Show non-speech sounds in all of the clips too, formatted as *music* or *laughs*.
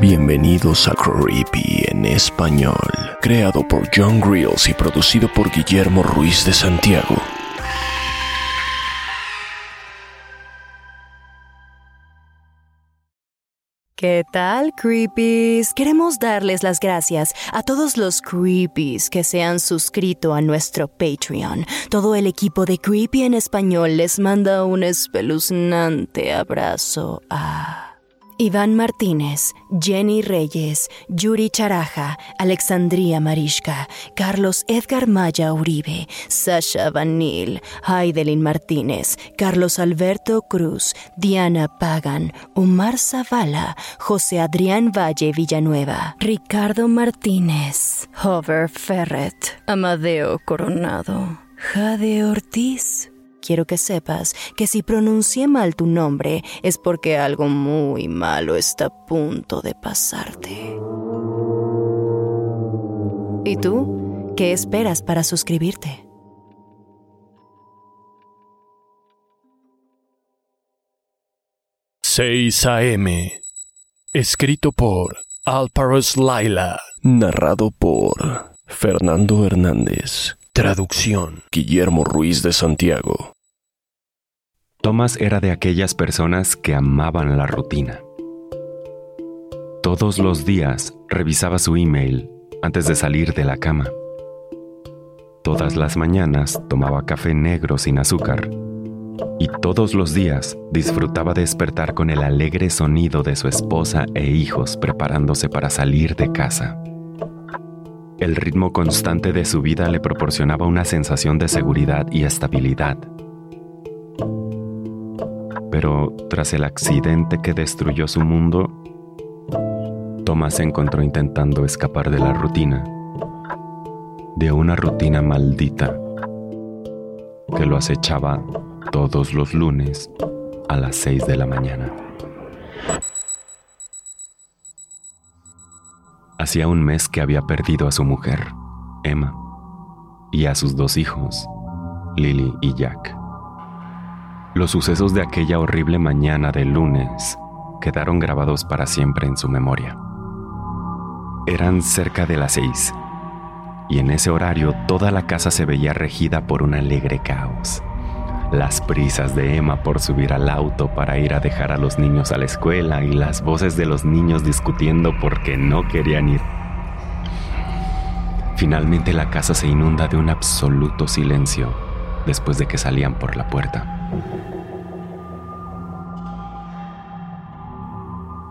Bienvenidos a Creepy en español, creado por John Grills y producido por Guillermo Ruiz de Santiago. ¿Qué tal, Creepies? Queremos darles las gracias a todos los Creepies que se han suscrito a nuestro Patreon. Todo el equipo de Creepy en español les manda un espeluznante abrazo a... Iván Martínez, Jenny Reyes, Yuri Charaja, Alexandria Marishka, Carlos Edgar Maya Uribe, Sasha Vanil, Heidelin Martínez, Carlos Alberto Cruz, Diana Pagan, Omar Zavala, José Adrián Valle Villanueva, Ricardo Martínez, Hover Ferret, Amadeo Coronado, Jade Ortiz, quiero que sepas que si pronuncié mal tu nombre es porque algo muy malo está a punto de pasarte. ¿Y tú? ¿Qué esperas para suscribirte? ...6 AM... Escrito por Alparos Laila. Narrado por Fernando Hernández. Traducción. Guillermo Ruiz de Santiago. Thomas era de aquellas personas que amaban la rutina. Todos los días revisaba su email antes de salir de la cama. Todas las mañanas tomaba café negro sin azúcar y todos los días disfrutaba de despertar con el alegre sonido de su esposa e hijos preparándose para salir de casa. El ritmo constante de su vida le proporcionaba una sensación de seguridad y estabilidad. Pero tras el accidente que destruyó su mundo, Thomas se encontró intentando escapar de la rutina, de una rutina maldita que lo acechaba todos los lunes a las 6 de la mañana. Hacía un mes que había perdido a su mujer, Emma, y a sus dos hijos, Lily y Jack. Los sucesos de aquella horrible mañana de lunes quedaron grabados para siempre en su memoria. Eran cerca de las seis, y en ese horario toda la casa se veía regida por un alegre caos. Las prisas de Emma por subir al auto para ir a dejar a los niños a la escuela y las voces de los niños discutiendo porque no querían ir. Finalmente la casa se inunda de un absoluto silencio después de que salían por la puerta.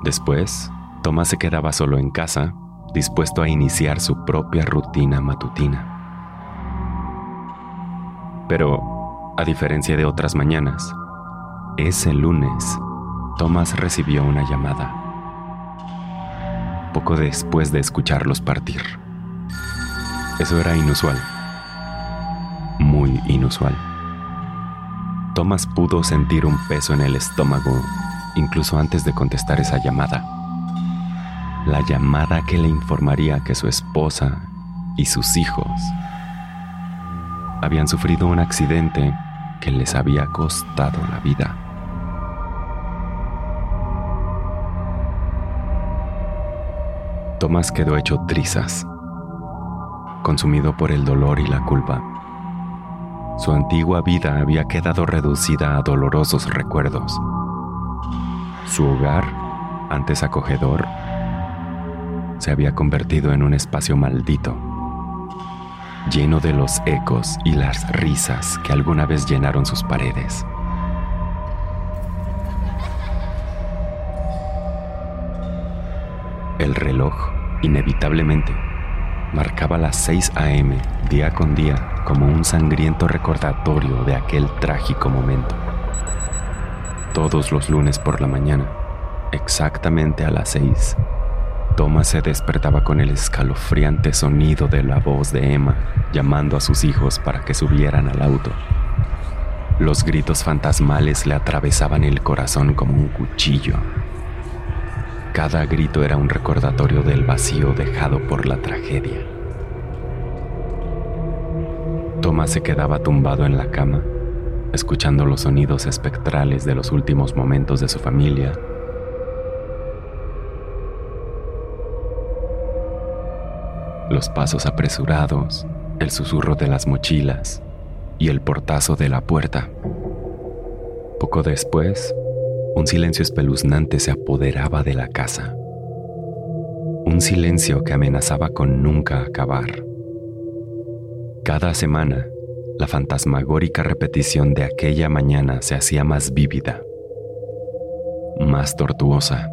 Después, Tomás se quedaba solo en casa, dispuesto a iniciar su propia rutina matutina. Pero, a diferencia de otras mañanas, ese lunes, Tomás recibió una llamada. Poco después de escucharlos partir. Eso era inusual. Muy inusual. Thomas pudo sentir un peso en el estómago incluso antes de contestar esa llamada. La llamada que le informaría que su esposa y sus hijos habían sufrido un accidente que les había costado la vida. Tomás quedó hecho trizas, consumido por el dolor y la culpa. Su antigua vida había quedado reducida a dolorosos recuerdos. Su hogar, antes acogedor, se había convertido en un espacio maldito, lleno de los ecos y las risas que alguna vez llenaron sus paredes. El reloj, inevitablemente, marcaba las 6 a.m. día con día como un sangriento recordatorio de aquel trágico momento. Todos los lunes por la mañana, exactamente a las seis, Thomas se despertaba con el escalofriante sonido de la voz de Emma llamando a sus hijos para que subieran al auto. Los gritos fantasmales le atravesaban el corazón como un cuchillo. Cada grito era un recordatorio del vacío dejado por la tragedia. Thomas se quedaba tumbado en la cama, escuchando los sonidos espectrales de los últimos momentos de su familia los pasos apresurados, el susurro de las mochilas y el portazo de la puerta. Poco después, un silencio espeluznante se apoderaba de la casa. Un silencio que amenazaba con nunca acabar. Cada semana, la fantasmagórica repetición de aquella mañana se hacía más vívida, más tortuosa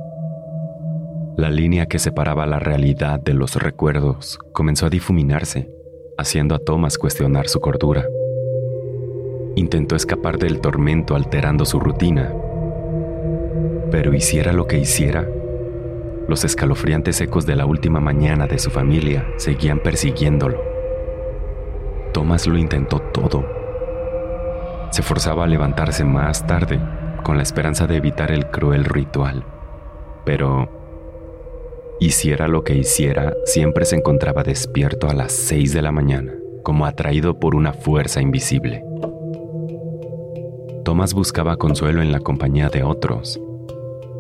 la línea que separaba la realidad de los recuerdos comenzó a difuminarse, haciendo a Thomas cuestionar su cordura. Intentó escapar del tormento alterando su rutina, pero hiciera lo que hiciera, los escalofriantes ecos de la última mañana de su familia seguían persiguiéndolo. Thomas lo intentó todo. Se forzaba a levantarse más tarde con la esperanza de evitar el cruel ritual, pero Hiciera lo que hiciera, siempre se encontraba despierto a las 6 de la mañana, como atraído por una fuerza invisible. Thomas buscaba consuelo en la compañía de otros,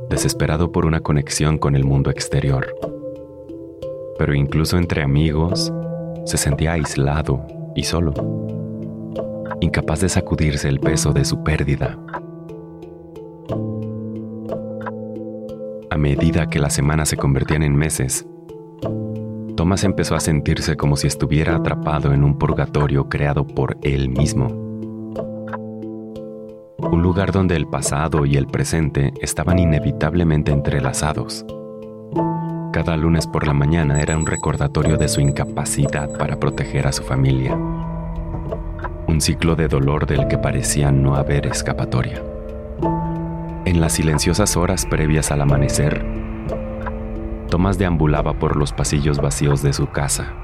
desesperado por una conexión con el mundo exterior. Pero incluso entre amigos, se sentía aislado y solo, incapaz de sacudirse el peso de su pérdida A medida que las semanas se convertían en meses, Thomas empezó a sentirse como si estuviera atrapado en un purgatorio creado por él mismo. Un lugar donde el pasado y el presente estaban inevitablemente entrelazados. Cada lunes por la mañana era un recordatorio de su incapacidad para proteger a su familia. Un ciclo de dolor del que parecía no haber escapatoria. En las silenciosas horas previas al amanecer, Tomás deambulaba por los pasillos vacíos de su casa.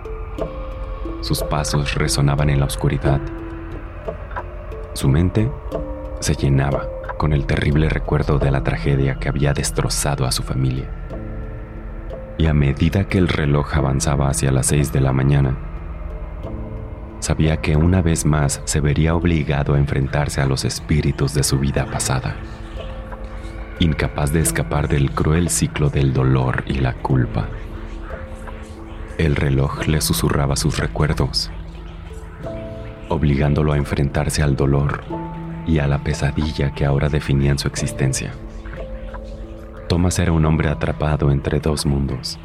Sus pasos resonaban en la oscuridad. Su mente se llenaba con el terrible recuerdo de la tragedia que había destrozado a su familia. Y a medida que el reloj avanzaba hacia las seis de la mañana, sabía que una vez más se vería obligado a enfrentarse a los espíritus de su vida pasada incapaz de escapar del cruel ciclo del dolor y la culpa. El reloj le susurraba sus recuerdos, obligándolo a enfrentarse al dolor y a la pesadilla que ahora definían su existencia. Thomas era un hombre atrapado entre dos mundos,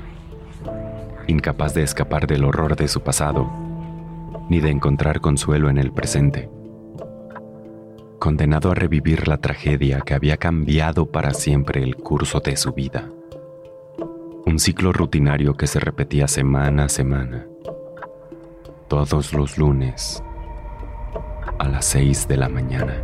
incapaz de escapar del horror de su pasado, ni de encontrar consuelo en el presente condenado a revivir la tragedia que había cambiado para siempre el curso de su vida. Un ciclo rutinario que se repetía semana a semana, todos los lunes, a las seis de la mañana.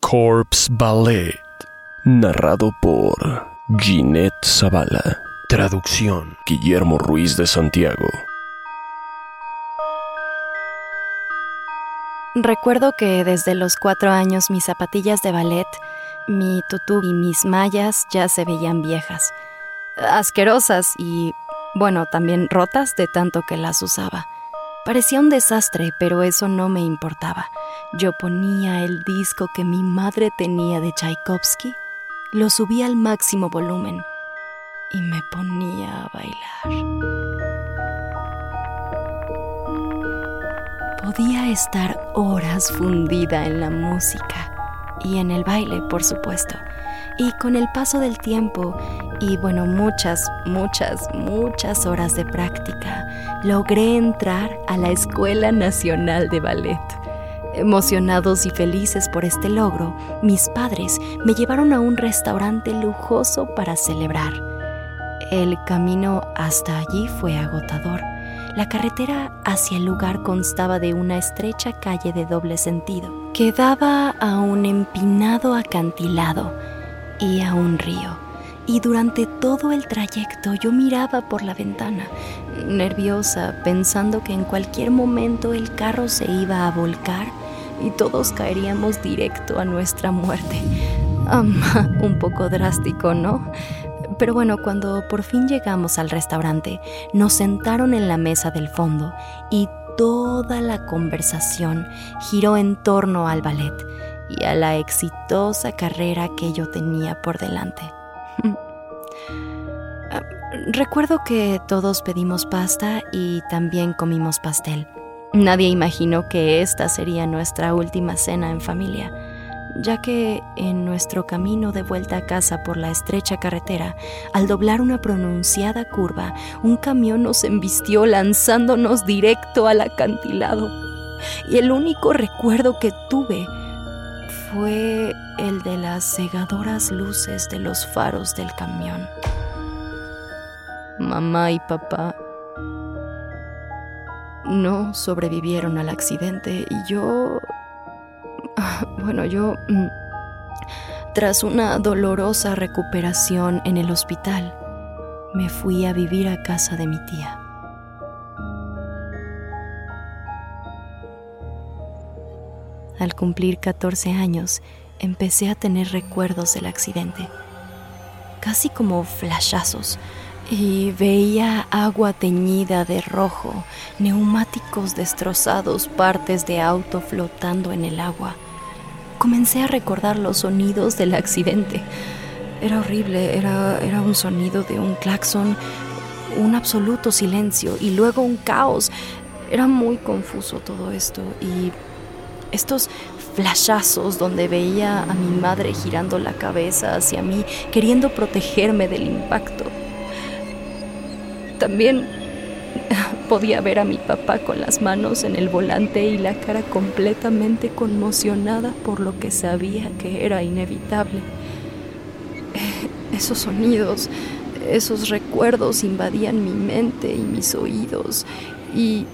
Corpse Ballet, narrado por Ginette Zavala. Traducción Guillermo Ruiz de Santiago. Recuerdo que desde los cuatro años mis zapatillas de ballet, mi tutú y mis mallas ya se veían viejas, asquerosas y, bueno, también rotas de tanto que las usaba. Parecía un desastre, pero eso no me importaba. Yo ponía el disco que mi madre tenía de Tchaikovsky, lo subía al máximo volumen y me ponía a bailar. Podía estar horas fundida en la música y en el baile, por supuesto. Y con el paso del tiempo y bueno, muchas, muchas, muchas horas de práctica, logré entrar a la Escuela Nacional de Ballet. Emocionados y felices por este logro, mis padres me llevaron a un restaurante lujoso para celebrar. El camino hasta allí fue agotador. La carretera hacia el lugar constaba de una estrecha calle de doble sentido que daba a un empinado acantilado y a un río. Y durante todo el trayecto yo miraba por la ventana, nerviosa, pensando que en cualquier momento el carro se iba a volcar y todos caeríamos directo a nuestra muerte. *laughs* un poco drástico, ¿no? Pero bueno, cuando por fin llegamos al restaurante, nos sentaron en la mesa del fondo y toda la conversación giró en torno al ballet y a la exitosa carrera que yo tenía por delante. *laughs* Recuerdo que todos pedimos pasta y también comimos pastel. Nadie imaginó que esta sería nuestra última cena en familia, ya que en nuestro camino de vuelta a casa por la estrecha carretera, al doblar una pronunciada curva, un camión nos embistió lanzándonos directo al acantilado. Y el único recuerdo que tuve fue el de las cegadoras luces de los faros del camión. Mamá y papá no sobrevivieron al accidente y yo... *laughs* Bueno, yo... Mm, tras una dolorosa recuperación en el hospital, me fui a vivir a casa de mi tía. Al cumplir 14 años, empecé a tener recuerdos del accidente, casi como flashazos, y veía agua teñida de rojo, neumáticos destrozados, partes de auto flotando en el agua. Comencé a recordar los sonidos del accidente. Era horrible, era, era un sonido de un claxon, un absoluto silencio y luego un caos. Era muy confuso todo esto y estos flashazos donde veía a mi madre girando la cabeza hacia mí, queriendo protegerme del impacto. También *laughs* podía ver a mi papá con las manos en el volante y la cara completamente conmocionada por lo que sabía que era inevitable. Esos sonidos, esos recuerdos invadían mi mente y mis oídos y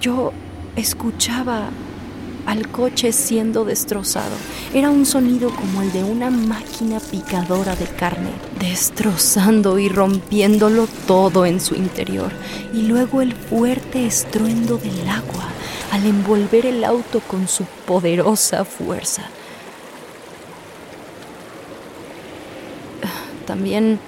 yo escuchaba al coche siendo destrozado. Era un sonido como el de una máquina picadora de carne, destrozando y rompiéndolo todo en su interior. Y luego el fuerte estruendo del agua al envolver el auto con su poderosa fuerza. También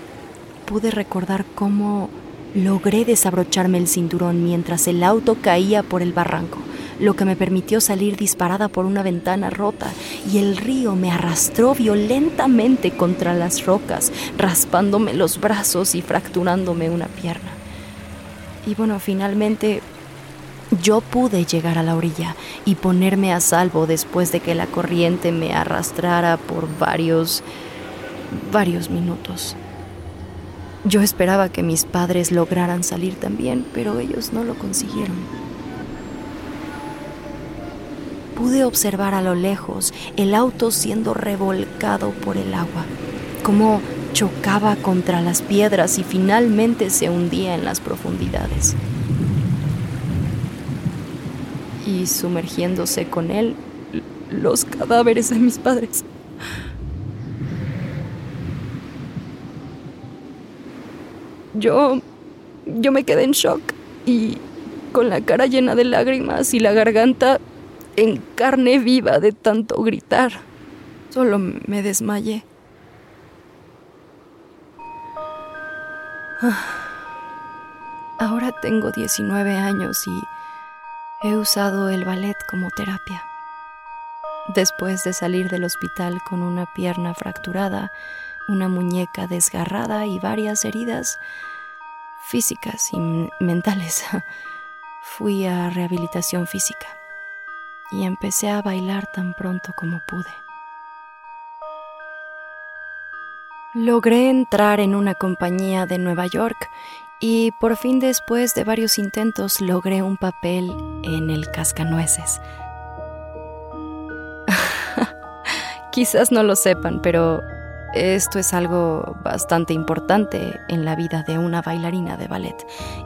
pude recordar cómo logré desabrocharme el cinturón mientras el auto caía por el barranco lo que me permitió salir disparada por una ventana rota y el río me arrastró violentamente contra las rocas, raspándome los brazos y fracturándome una pierna. Y bueno, finalmente yo pude llegar a la orilla y ponerme a salvo después de que la corriente me arrastrara por varios, varios minutos. Yo esperaba que mis padres lograran salir también, pero ellos no lo consiguieron pude observar a lo lejos el auto siendo revolcado por el agua, cómo chocaba contra las piedras y finalmente se hundía en las profundidades. Y sumergiéndose con él los cadáveres de mis padres. Yo yo me quedé en shock y con la cara llena de lágrimas y la garganta en carne viva de tanto gritar. Solo me desmayé. Ah, ahora tengo 19 años y he usado el ballet como terapia. Después de salir del hospital con una pierna fracturada, una muñeca desgarrada y varias heridas físicas y mentales, *laughs* fui a rehabilitación física y empecé a bailar tan pronto como pude. Logré entrar en una compañía de Nueva York y por fin después de varios intentos logré un papel en el Cascanueces. *laughs* Quizás no lo sepan, pero esto es algo bastante importante en la vida de una bailarina de ballet.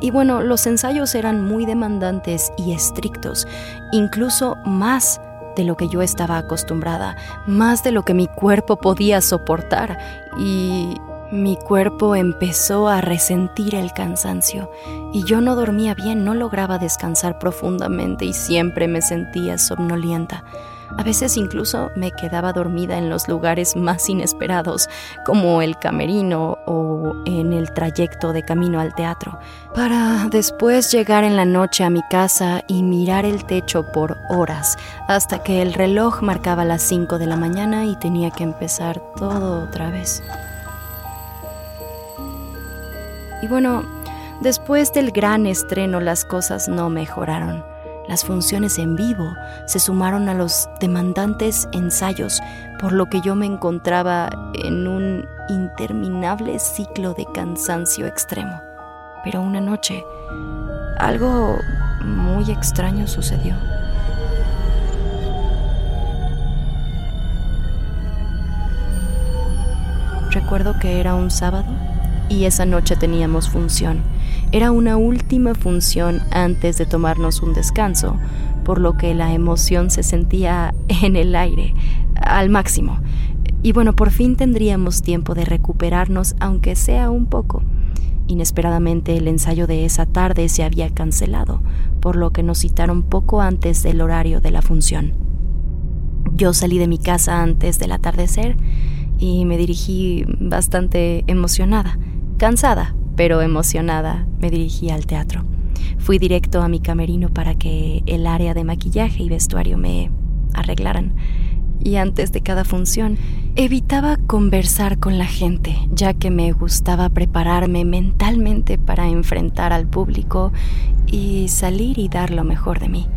Y bueno, los ensayos eran muy demandantes y estrictos, incluso más de lo que yo estaba acostumbrada, más de lo que mi cuerpo podía soportar. Y mi cuerpo empezó a resentir el cansancio y yo no dormía bien, no lograba descansar profundamente y siempre me sentía somnolienta. A veces incluso me quedaba dormida en los lugares más inesperados, como el camerino o en el trayecto de camino al teatro, para después llegar en la noche a mi casa y mirar el techo por horas, hasta que el reloj marcaba las 5 de la mañana y tenía que empezar todo otra vez. Y bueno, después del gran estreno las cosas no mejoraron. Las funciones en vivo se sumaron a los demandantes ensayos, por lo que yo me encontraba en un interminable ciclo de cansancio extremo. Pero una noche, algo muy extraño sucedió. Recuerdo que era un sábado y esa noche teníamos función. Era una última función antes de tomarnos un descanso, por lo que la emoción se sentía en el aire, al máximo. Y bueno, por fin tendríamos tiempo de recuperarnos, aunque sea un poco. Inesperadamente el ensayo de esa tarde se había cancelado, por lo que nos citaron poco antes del horario de la función. Yo salí de mi casa antes del atardecer y me dirigí bastante emocionada. Cansada, pero emocionada, me dirigí al teatro. Fui directo a mi camerino para que el área de maquillaje y vestuario me arreglaran. Y antes de cada función, evitaba conversar con la gente, ya que me gustaba prepararme mentalmente para enfrentar al público y salir y dar lo mejor de mí.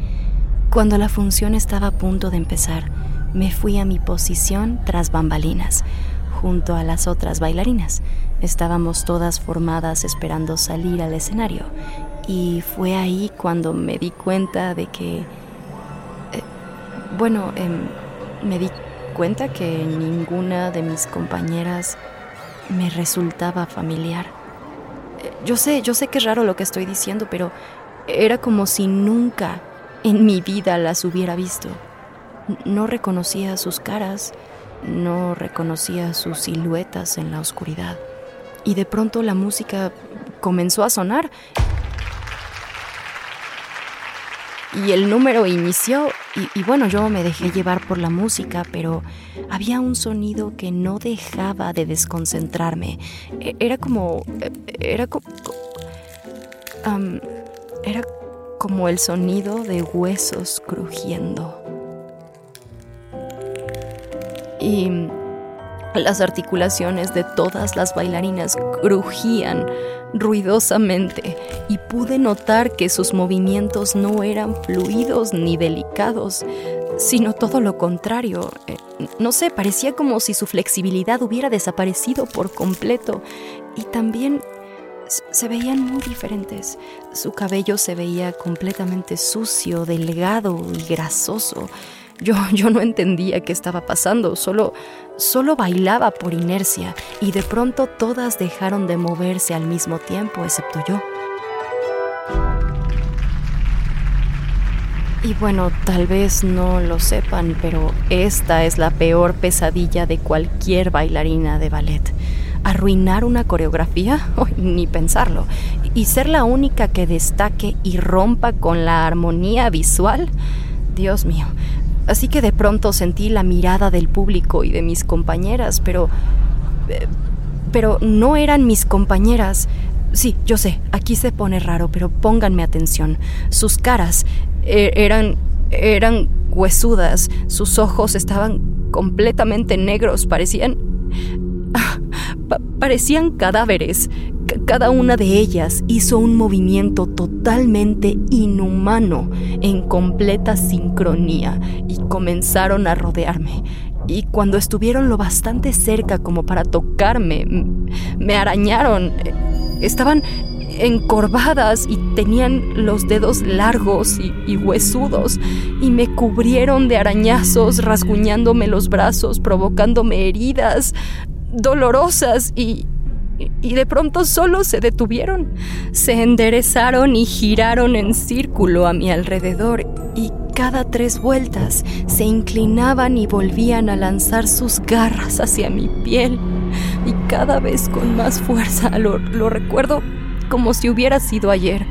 Cuando la función estaba a punto de empezar, me fui a mi posición tras bambalinas, junto a las otras bailarinas. Estábamos todas formadas esperando salir al escenario y fue ahí cuando me di cuenta de que... Eh, bueno, em, me di cuenta que ninguna de mis compañeras me resultaba familiar. Eh, yo sé, yo sé que es raro lo que estoy diciendo, pero era como si nunca en mi vida las hubiera visto. No reconocía sus caras, no reconocía sus siluetas en la oscuridad y de pronto la música comenzó a sonar. Y el número inició y, bueno, yo me dejé llevar por la música, pero había un sonido que no dejaba de desconcentrarme. E, era como... Era como... era como el sonido de huesos crujiendo. Y las articulaciones de todas las bailarinas crujían ruidosamente y pude notar que sus movimientos no eran fluidos ni delicados, sino todo lo contrario. Eh, no sé, parecía como si su flexibilidad hubiera desaparecido por completo y también se veían muy diferentes. Su cabello se veía completamente sucio, delgado y grasoso. Yo, yo no entendía qué estaba pasando, solo, solo bailaba por inercia y de pronto todas dejaron de moverse al mismo tiempo, excepto yo. Y bueno, tal vez no lo sepan, pero esta es la peor pesadilla de cualquier bailarina de ballet. Arruinar una coreografía, *laughs* ni pensarlo, y ser la única que destaque y rompa con la armonía visual. Dios mío, Así que de pronto sentí la mirada del público y de mis compañeras, pero... Eh, pero no eran mis compañeras. Sí, yo sé, aquí se pone raro, pero pónganme atención. Sus caras eh, eran... eran huesudas, sus ojos estaban completamente negros, parecían... parecían cadáveres. cada una de ellas hizo un movimiento totalmente inhumano, en completa sincronía, y comenzaron a rodearme. Y cuando estuvieron lo bastante cerca como para tocarme, me arañaron. Estaban encorvadas y tenían los dedos largos y, huesudos y me cubrieron de arañazos, rasguñándome los brazos, provocándome heridas dolorosas y, y de pronto solo se detuvieron. Se enderezaron y giraron en círculo a mi alrededor y cada tres vueltas se inclinaban y volvían a lanzar sus garras hacia mi piel y cada vez con más fuerza. Lo, lo recuerdo como si hubiera sido ayer.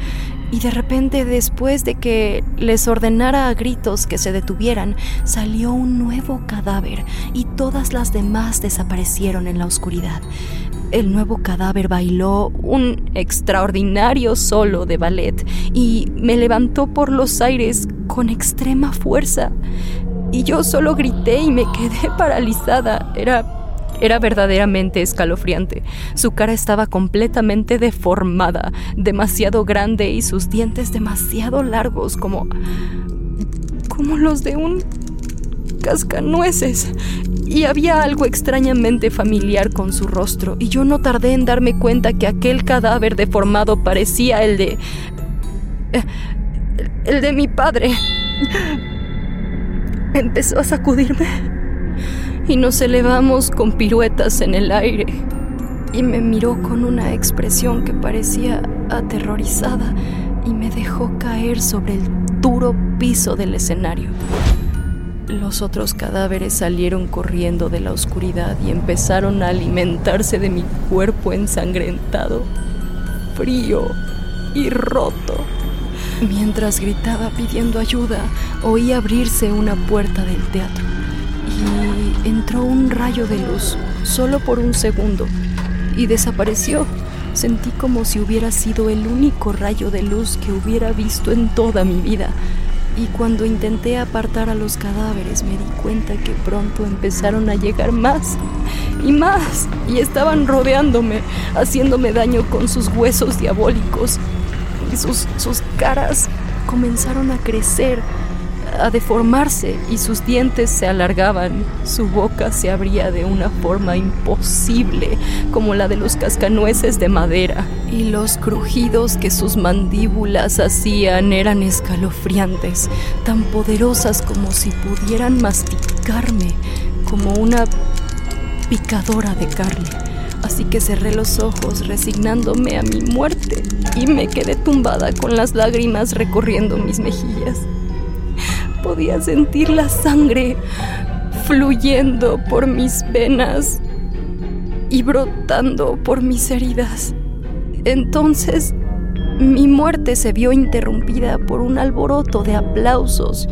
Y de repente, después de que les ordenara a gritos que se detuvieran, salió un nuevo cadáver y todas las demás desaparecieron en la oscuridad. El nuevo cadáver bailó un extraordinario solo de ballet y me levantó por los aires con extrema fuerza. Y yo solo grité y me quedé *laughs* paralizada. Era era verdaderamente escalofriante. Su cara estaba completamente deformada, demasiado grande y sus dientes demasiado largos como como los de un cascanueces. Y había algo extrañamente familiar con su rostro, y yo no tardé en darme cuenta que aquel cadáver deformado parecía el de... el de mi padre. Empezó a sacudirme y nos elevamos con piruetas en el aire. Y me miró con una expresión que parecía aterrorizada y me dejó caer sobre el duro piso del escenario. Los otros cadáveres salieron corriendo de la oscuridad y empezaron a alimentarse de mi cuerpo ensangrentado, frío y roto. Mientras gritaba pidiendo ayuda, oí abrirse una puerta del teatro y entró un rayo de luz, solo por un segundo, y desapareció. Sentí como si hubiera sido el único rayo de luz que hubiera visto en toda mi vida. Y cuando intenté apartar a los cadáveres me di cuenta que pronto empezaron a llegar más y más y estaban rodeándome, haciéndome daño con sus huesos diabólicos. Y sus, sus caras comenzaron a crecer a deformarse y sus dientes se alargaban, su boca se abría de una forma imposible, como la de los cascanueces de madera, y los crujidos que sus mandíbulas hacían eran escalofriantes, tan poderosas como si pudieran masticarme, como una picadora de carne. Así que cerré los ojos resignándome a mi muerte y me quedé tumbada con las lágrimas recorriendo mis mejillas podía sentir la sangre fluyendo por mis venas y brotando por mis heridas. Entonces, mi muerte se vio interrumpida por un alboroto de aplausos.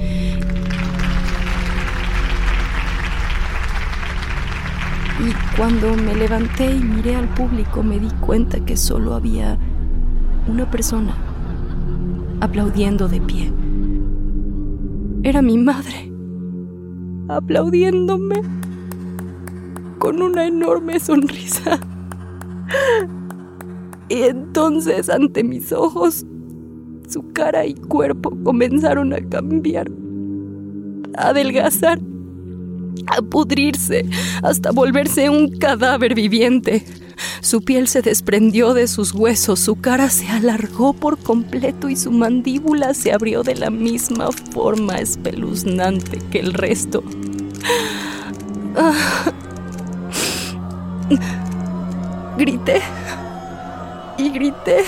Y cuando me levanté y miré al público me di cuenta que solo había una persona aplaudiendo de pie. Era mi madre, aplaudiéndome con una enorme sonrisa. Y entonces ante mis ojos, su cara y cuerpo comenzaron a cambiar, a adelgazar, a pudrirse, hasta volverse un cadáver viviente. Su piel se desprendió de sus huesos, su cara se alargó por completo y su mandíbula se abrió de la misma forma espeluznante que el resto. Grité y grité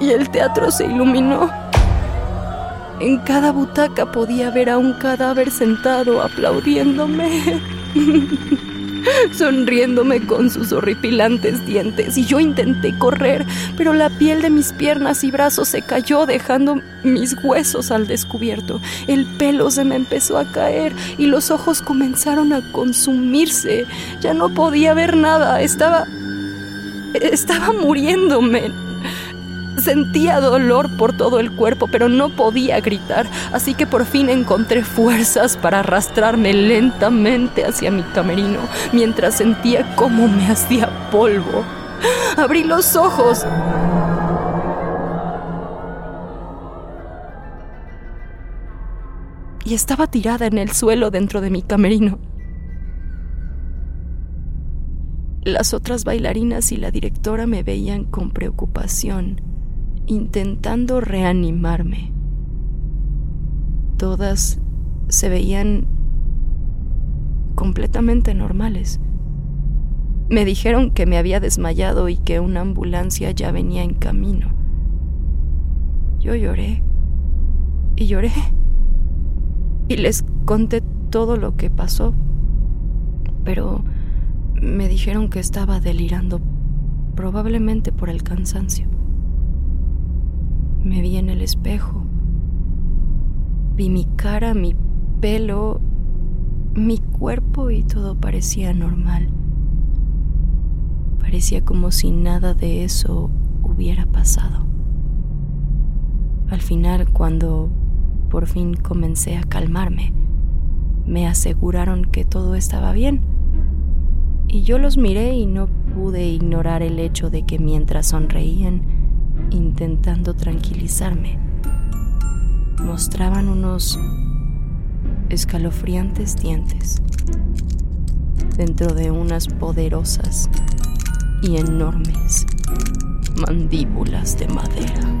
y el teatro se iluminó. En cada butaca podía ver a un cadáver sentado aplaudiéndome. *laughs* sonriéndome con sus horripilantes dientes, y yo intenté correr, pero la piel de mis piernas y brazos se cayó dejando mis huesos al descubierto. El pelo se me empezó a caer y los ojos comenzaron a consumirse. Ya no podía ver nada, estaba... estaba muriéndome. Sentía dolor por todo el cuerpo, pero no podía gritar, así que por fin encontré fuerzas para arrastrarme lentamente hacia mi camerino, mientras sentía cómo me hacía polvo. Abrí los ojos. Y estaba tirada en el suelo dentro de mi camerino. Las otras bailarinas y la directora me veían con preocupación, intentando reanimarme. Todas se veían completamente normales. Me dijeron que me había desmayado y que una ambulancia ya venía en camino. Yo lloré y lloré y les conté todo lo que pasó, pero me dijeron que estaba delirando, probablemente por el cansancio. Me vi en el espejo, vi mi cara, mi pelo, mi cuerpo y todo parecía normal. Parecía como si nada de eso hubiera pasado. Al final, cuando por fin comencé a calmarme, me aseguraron que todo estaba bien. Y yo los miré y no pude ignorar el hecho de que mientras sonreían, intentando tranquilizarme, mostraban unos escalofriantes dientes dentro de unas poderosas y enormes mandíbulas de madera.